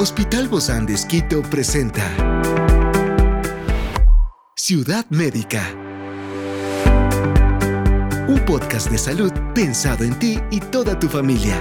Hospital Bozán de Esquito presenta Ciudad Médica. Un podcast de salud pensado en ti y toda tu familia.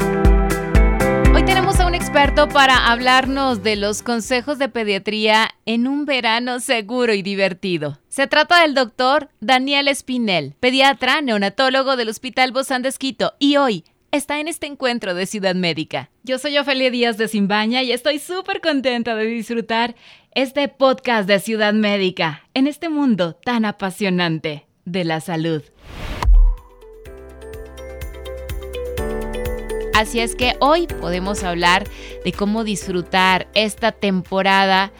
Hoy tenemos a un experto para hablarnos de los consejos de pediatría en un verano seguro y divertido. Se trata del doctor Daniel Espinel, pediatra neonatólogo del Hospital Bozán de Esquito, y hoy está en este encuentro de Ciudad Médica. Yo soy Ofelia Díaz de Simbaña y estoy súper contenta de disfrutar este podcast de Ciudad Médica en este mundo tan apasionante de la salud. Así es que hoy podemos hablar de cómo disfrutar esta temporada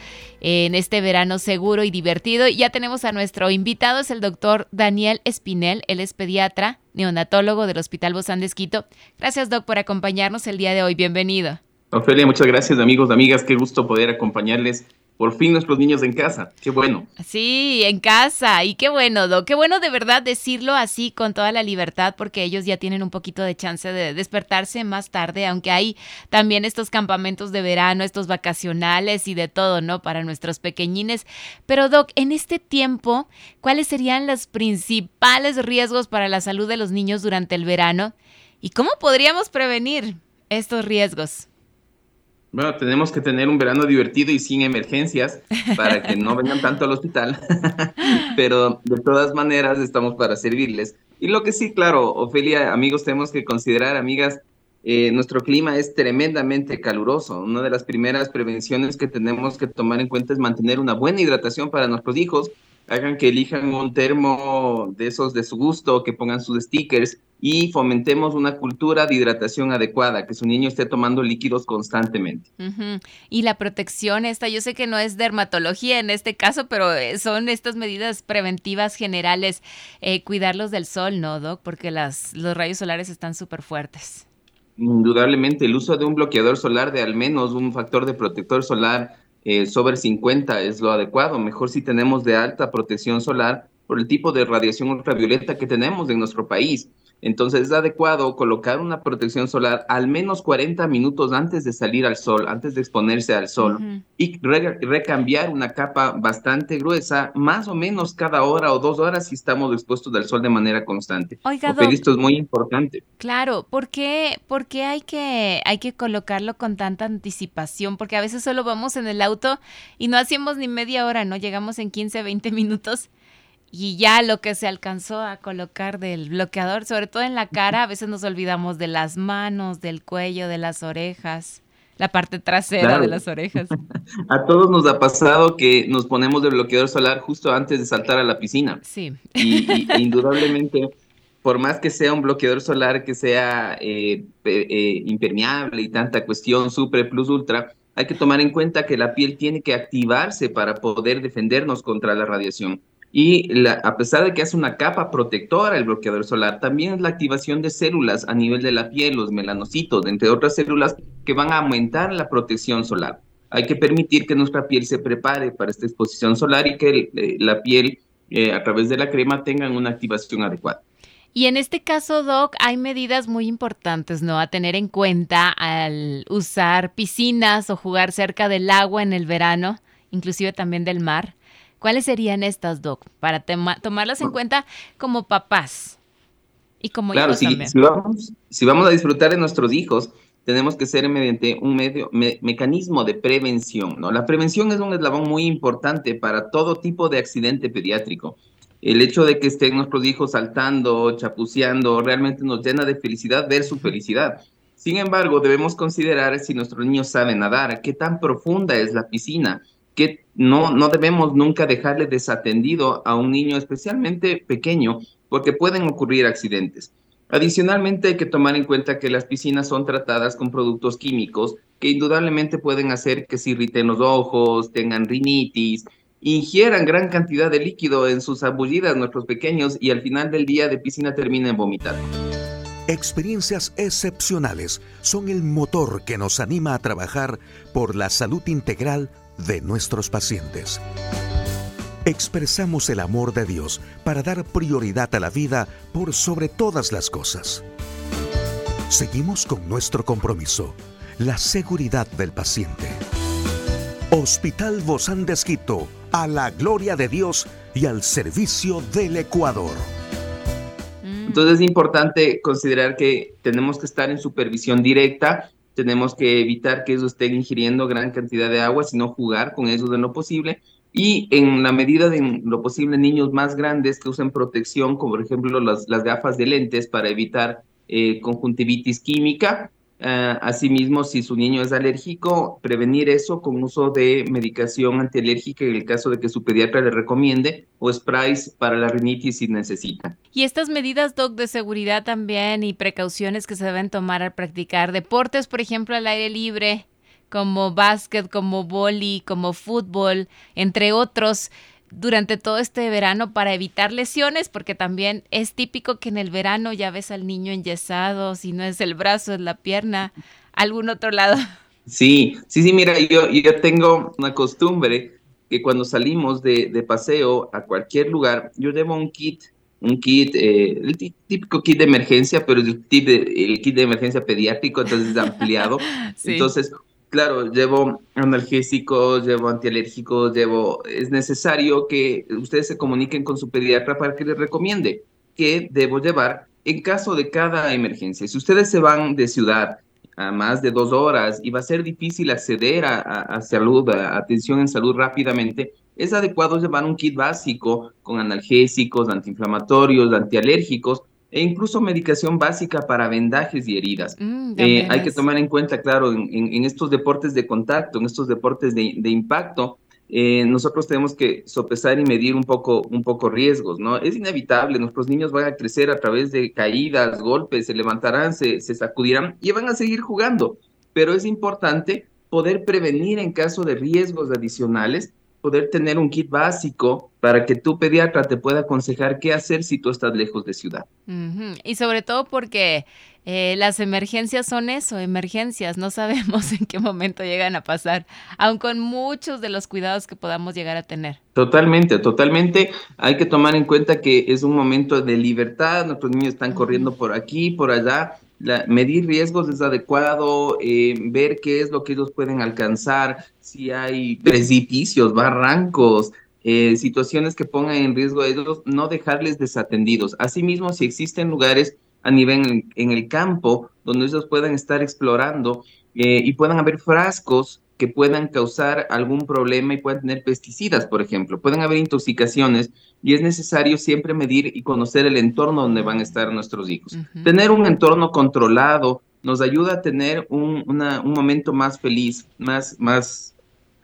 en este verano seguro y divertido. Ya tenemos a nuestro invitado, es el doctor Daniel Espinel, él es pediatra, neonatólogo del Hospital Bozán de Esquito. Gracias, doc, por acompañarnos el día de hoy. Bienvenido. Ofelia, muchas gracias, amigos, amigas. Qué gusto poder acompañarles por fin nuestros niños en casa, qué bueno. Sí, en casa, y qué bueno, Do, qué bueno de verdad decirlo así con toda la libertad, porque ellos ya tienen un poquito de chance de despertarse más tarde, aunque hay también estos campamentos de verano, estos vacacionales y de todo, ¿no? Para nuestros pequeñines. Pero Doc, en este tiempo, ¿cuáles serían los principales riesgos para la salud de los niños durante el verano? ¿Y cómo podríamos prevenir estos riesgos? Bueno, tenemos que tener un verano divertido y sin emergencias para que no vengan tanto al hospital, pero de todas maneras estamos para servirles. Y lo que sí, claro, Ofelia, amigos, tenemos que considerar, amigas, eh, nuestro clima es tremendamente caluroso. Una de las primeras prevenciones que tenemos que tomar en cuenta es mantener una buena hidratación para nuestros hijos hagan que elijan un termo de esos de su gusto, que pongan sus stickers y fomentemos una cultura de hidratación adecuada, que su niño esté tomando líquidos constantemente. Y la protección esta, yo sé que no es dermatología en este caso, pero eh, son estas medidas preventivas generales, eh, cuidarlos del sol, ¿no, Doc? Porque las, los rayos solares están súper fuertes. Indudablemente, el uso de un bloqueador solar de al menos un factor de protector solar eh, sobre 50 es lo adecuado. Mejor si tenemos de alta protección solar por el tipo de radiación ultravioleta que tenemos en nuestro país. Entonces es adecuado colocar una protección solar al menos 40 minutos antes de salir al sol, antes de exponerse al sol, y recambiar una capa bastante gruesa, más o menos cada hora o dos horas si estamos expuestos al sol de manera constante. Oiga, esto es muy importante. Claro, ¿por qué, por qué hay, que, hay que colocarlo con tanta anticipación? Porque a veces solo vamos en el auto y no hacemos ni media hora, ¿no? Llegamos en 15, 20 minutos y ya lo que se alcanzó a colocar del bloqueador, sobre todo en la cara, a veces nos olvidamos de las manos, del cuello, de las orejas, la parte trasera de las orejas. A todos nos ha pasado que nos ponemos de bloqueador solar justo antes de saltar a la piscina. Sí. Y, indudablemente, por más que sea un bloqueador solar que sea eh, eh, impermeable y tanta cuestión, super plus ultra, hay que tomar en cuenta que la piel tiene que activarse para poder defendernos contra la radiación. Y a pesar de que hace una capa protectora el bloqueador solar, también es la activación de células a nivel de la piel, los melanocitos, entre otras células que van a aumentar la protección solar. Hay que permitir que nuestra piel se prepare para esta exposición solar y que eh, la piel eh, a través de la crema tengan una activación adecuada. Y en este caso, Doc, hay medidas muy importantes, ¿no? A tener en cuenta al usar piscinas o jugar cerca del agua en el verano, inclusive también del mar. ¿Cuáles serían estas, Doc, para tomarlas en cuenta como papás y como claro, hijos si, Si vamos, si vamos a disfrutar de nuestros hijos, tenemos que ser mediante un medio, mecanismo de prevención, ¿no? La prevención es un eslabón muy importante para todo tipo de accidente pediátrico. El hecho de que estén nuestros hijos saltando, chapuceando, realmente nos llena de felicidad ver su felicidad. Sin embargo, debemos considerar si nuestros niños saben nadar, qué tan profunda es la piscina, que no, no debemos nunca dejarle desatendido a un niño, especialmente pequeño, porque pueden ocurrir accidentes. Adicionalmente, hay que tomar en cuenta que las piscinas son tratadas con productos químicos que indudablemente pueden hacer que se irriten los ojos, tengan rinitis, ingieran gran cantidad de líquido en sus abullidas nuestros pequeños y al final del día de piscina terminen vomitando. Experiencias excepcionales son el motor que nos anima a trabajar por la salud integral de nuestros pacientes. Expresamos el amor de Dios para dar prioridad a la vida por sobre todas las cosas. Seguimos con nuestro compromiso, la seguridad del paciente. Hospital Bozán de a la gloria de Dios y al servicio del Ecuador. Entonces es importante considerar que tenemos que estar en supervisión directa, tenemos que evitar que ellos estén ingiriendo gran cantidad de agua, sino jugar con eso de lo posible. Y en la medida de lo posible, niños más grandes que usen protección, como por ejemplo las, las gafas de lentes para evitar eh, conjuntivitis química, Uh, asimismo, si su niño es alérgico, prevenir eso con uso de medicación antialérgica en el caso de que su pediatra le recomiende o sprays para la rinitis si necesita. Y estas medidas, Doc, de seguridad también y precauciones que se deben tomar al practicar deportes, por ejemplo, al aire libre, como básquet, como boli, como fútbol, entre otros durante todo este verano para evitar lesiones, porque también es típico que en el verano ya ves al niño enyesado, si no es el brazo, es la pierna, algún otro lado. Sí, sí, sí, mira, yo, yo tengo una costumbre que cuando salimos de, de paseo a cualquier lugar, yo llevo un kit, un kit, eh, el típico kit de emergencia, pero el, kit de, el kit de emergencia pediátrico, entonces es ampliado. Entonces, claro, llevo analgésicos, llevo antialérgicos, llevo... Es necesario que ustedes se comuniquen con su pediatra para que les recomiende qué debo llevar en caso de cada emergencia. Si ustedes se van de ciudad a más de dos horas y va a ser difícil acceder a, a salud, a atención en salud rápidamente, es adecuado llevar un kit básico con analgésicos, antiinflamatorios, antialérgicos, e incluso medicación básica para vendajes y heridas. Mm, eh, hay que tomar en cuenta, claro, en, estos deportes de contacto, en estos deportes de, impacto, eh, nosotros tenemos que sopesar y medir un poco, un poco riesgos, ¿no? Es inevitable, nuestros niños van a crecer a través de caídas, golpes, se levantarán, se, se sacudirán y van a seguir jugando, pero es importante poder prevenir en caso de riesgos adicionales poder tener un kit básico para que tu pediatra te pueda aconsejar qué hacer si tú estás lejos de ciudad. Y sobre todo porque eh, las emergencias son eso, emergencias, no sabemos en qué momento llegan a pasar, aun con muchos de los cuidados que podamos llegar a tener. Totalmente, totalmente. Hay que tomar en cuenta que es un momento de libertad, nuestros niños están corriendo por aquí, por allá, medir riesgos es adecuado, eh, ver qué es lo que ellos pueden alcanzar, si hay precipicios, barrancos, eh, situaciones que pongan en riesgo a ellos, no dejarles desatendidos. Asimismo, si existen lugares a nivel en, el campo donde ellos puedan estar explorando eh, y puedan haber frascos que puedan causar algún problema y puedan tener pesticidas, por ejemplo. Pueden haber intoxicaciones y es necesario siempre medir y conocer el entorno donde van a estar nuestros hijos. Tener un entorno controlado nos ayuda a tener un, un momento más feliz, más, más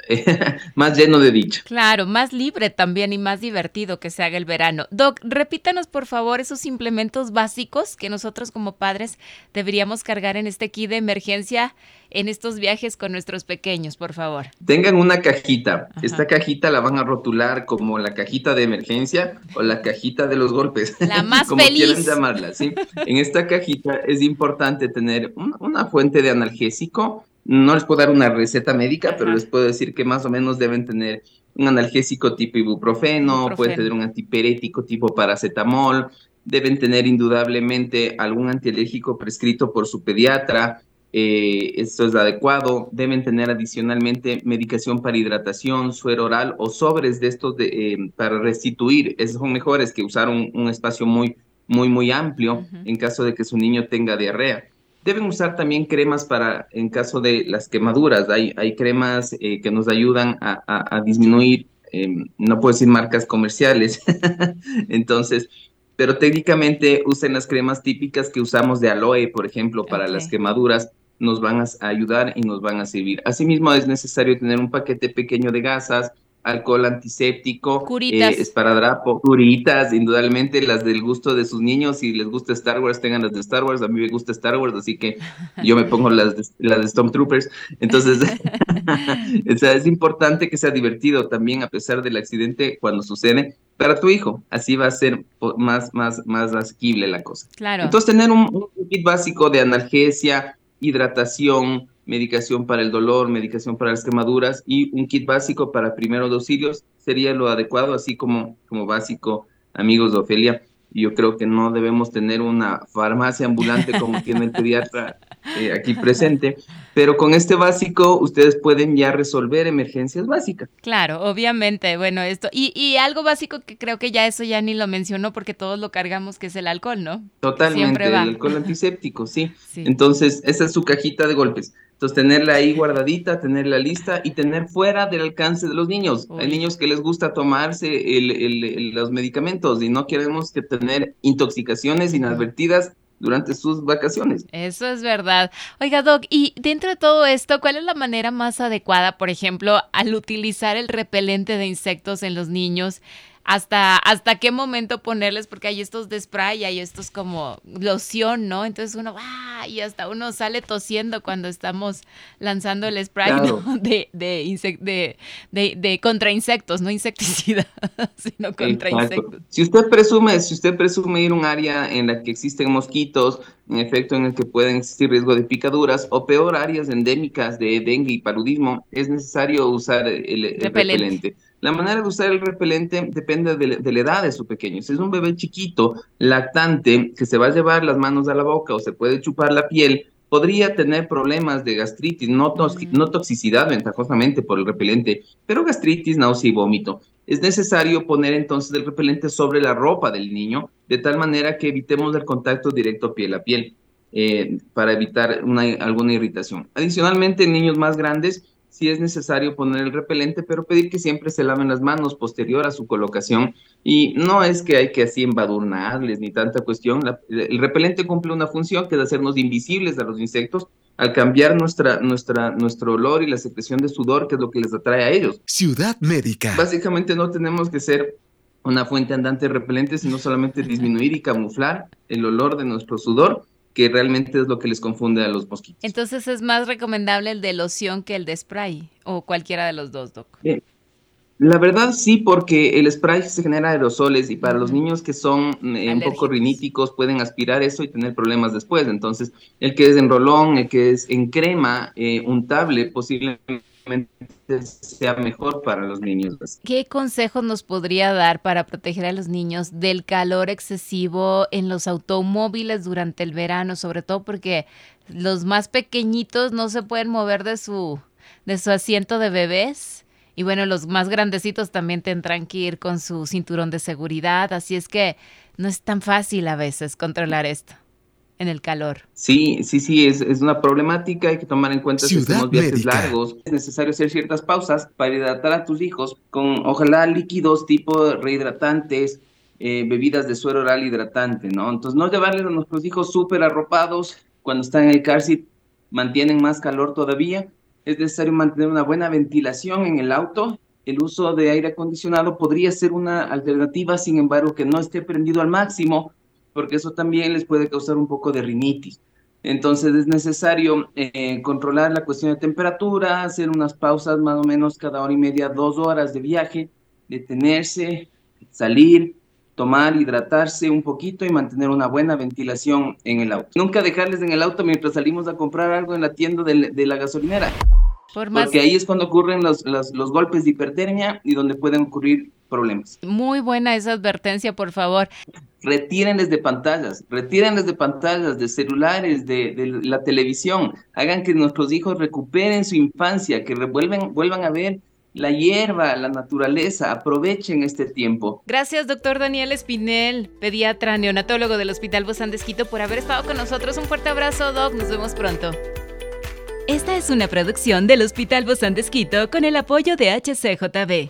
más lleno de dicha. Claro, más libre también y más divertido que se haga el verano. Doc, repítanos por favor esos implementos básicos que nosotros como padres deberíamos cargar en este kit de emergencia en estos viajes con nuestros pequeños, por favor. Tengan una cajita. Esta cajita la van a rotular como la cajita de emergencia o la cajita de los golpes. La más como feliz. quieran llamarla, ¿sí? En esta cajita es importante tener una fuente de analgésico, no les puedo dar una receta médica, pero les puedo decir que más o menos deben tener un analgésico tipo ibuprofeno, pueden tener un antiperético tipo paracetamol, deben tener indudablemente algún antialérgico prescrito por su pediatra, eh, esto es adecuado, deben tener adicionalmente medicación para hidratación, suero oral o sobres de estos de, eh, para restituir, esos son mejores que usar un, espacio muy, muy, muy amplio en caso de que su niño tenga diarrea. Deben usar también cremas para, en caso de las quemaduras, hay, hay cremas eh, que nos ayudan a, disminuir, em, no puedo decir marcas comerciales, entonces, pero técnicamente usen las cremas típicas que usamos de aloe, por ejemplo, para las quemaduras, nos van a ayudar y nos van a servir. Asimismo, es necesario tener un paquete pequeño de gasas, alcohol antiséptico, curitas. Eh, esparadrapo, curitas, indudablemente las del gusto de sus niños, si les gusta Star Wars, tengan las de Star Wars, a mí me gusta Star Wars, así que yo me pongo las de, las de Stormtroopers, entonces es importante que sea divertido también a pesar del accidente cuando sucede para tu hijo, así va a ser más, más, más asequible la cosa. Claro. Entonces tener un, un kit básico de analgesia, hidratación, medicación para el dolor, medicación para las quemaduras y un kit básico para primeros auxilios sería lo adecuado, así como, como básico, amigos de Ofelia. yo creo que no debemos tener una farmacia ambulante como tiene el pediatra eh, aquí presente, pero con este básico ustedes pueden ya resolver emergencias básicas. Claro, obviamente, bueno, esto, y, y algo básico que creo que ya eso ya ni lo mencionó porque todos lo cargamos, que es el alcohol, ¿no? Totalmente, el alcohol antiséptico, sí. Entonces, esa es su cajita de golpes. Entonces, tenerla ahí guardadita, tenerla lista y tener fuera del alcance de los niños. Hay niños que les gusta tomarse el, los medicamentos y no queremos que tener intoxicaciones inadvertidas durante sus vacaciones. Eso es verdad. Oiga, Doc, y dentro de todo esto, ¿cuál es la manera más adecuada, por ejemplo, al utilizar el repelente de insectos en los niños? Hasta, hasta qué momento ponerles, porque hay estos de spray y hay estos como loción, ¿no? Entonces uno va y hasta uno sale tosiendo cuando estamos lanzando el spray de, de, de, de, contra insectos, no insecticida, sino contra insectos. Si usted presume, si usted presume ir a un área en la que existen mosquitos, en efecto en el que pueden existir riesgo de picaduras, o peor, áreas endémicas de dengue y paludismo, es necesario usar el, repelente. La manera de usar el repelente depende de, la edad de su pequeño. Si es un bebé chiquito, lactante, que se va a llevar las manos a la boca o se puede chupar la piel, podría tener problemas de gastritis, no, no toxicidad ventajosamente por el repelente, pero gastritis, náusea y vómito. Es necesario poner entonces el repelente sobre la ropa del niño, de tal manera que evitemos el contacto directo piel a piel, eh, para evitar alguna irritación. Adicionalmente, en niños más grandes, si es necesario poner el repelente, pero pedir que siempre se laven las manos posterior a su colocación. Y no es que hay que así embadurnarles ni tanta cuestión. el repelente cumple una función que es hacernos invisibles a los insectos al cambiar nuestra, nuestra, nuestro olor y la secreción de sudor, que es lo que les atrae a ellos. Ciudad médica. Básicamente no tenemos que ser una fuente andante de repelente, sino solamente disminuir y camuflar el olor de nuestro sudor que realmente es lo que les confunde a los mosquitos. Entonces es más recomendable el de loción que el de spray o cualquiera de los dos, Doc. Bien. La verdad sí, porque el spray se genera aerosoles y para los niños que son eh, un poco riníticos pueden aspirar eso y tener problemas después. Entonces, el que es en rolón, el que es en crema, eh, untable, posiblemente sea mejor para los niños. ¿Qué consejos nos podría dar para proteger a los niños del calor excesivo en los automóviles durante el verano, sobre todo porque los más pequeñitos no se pueden mover de su de su asiento de bebés? Y bueno, los más grandecitos también tendrán que ir con su cinturón de seguridad, así es que no es tan fácil a veces controlar esto en el calor. Sí, sí, sí, es, es una problemática, hay que tomar en cuenta que tenemos viajes largos, es necesario hacer ciertas pausas para hidratar a tus hijos con ojalá líquidos tipo rehidratantes, eh, bebidas de suero oral hidratante, ¿no? Entonces no llevarles a nuestros hijos súper arropados cuando están en el car seat, mantienen más calor todavía, es necesario mantener una buena ventilación en el auto, el uso de aire acondicionado podría ser una alternativa, sin embargo, que no esté prendido al máximo, porque eso también les puede causar un poco de rinitis. Entonces es necesario eh, controlar la cuestión de temperatura, hacer unas pausas más o menos cada hora y media, dos horas de viaje, detenerse, salir, tomar, hidratarse un poquito y mantener una buena ventilación en el auto. Nunca dejarles en el auto mientras salimos a comprar algo en la tienda de, la gasolinera. Porque ahí es cuando ocurren los, los golpes de hipertermia y donde pueden ocurrir problemas. Muy buena esa advertencia, por favor. Retírenles de pantallas, retírenles de pantallas, de celulares, de, la televisión. Hagan que nuestros hijos recuperen su infancia, que revuelven, vuelvan a ver la hierba, la naturaleza, aprovechen este tiempo. Gracias, doctor Daniel Espinel, pediatra neonatólogo del Hospital Bozán de por haber estado con nosotros. Un fuerte abrazo, Doc. Nos vemos pronto. Esta es una producción del Hospital Bozán de con el apoyo de HCJB.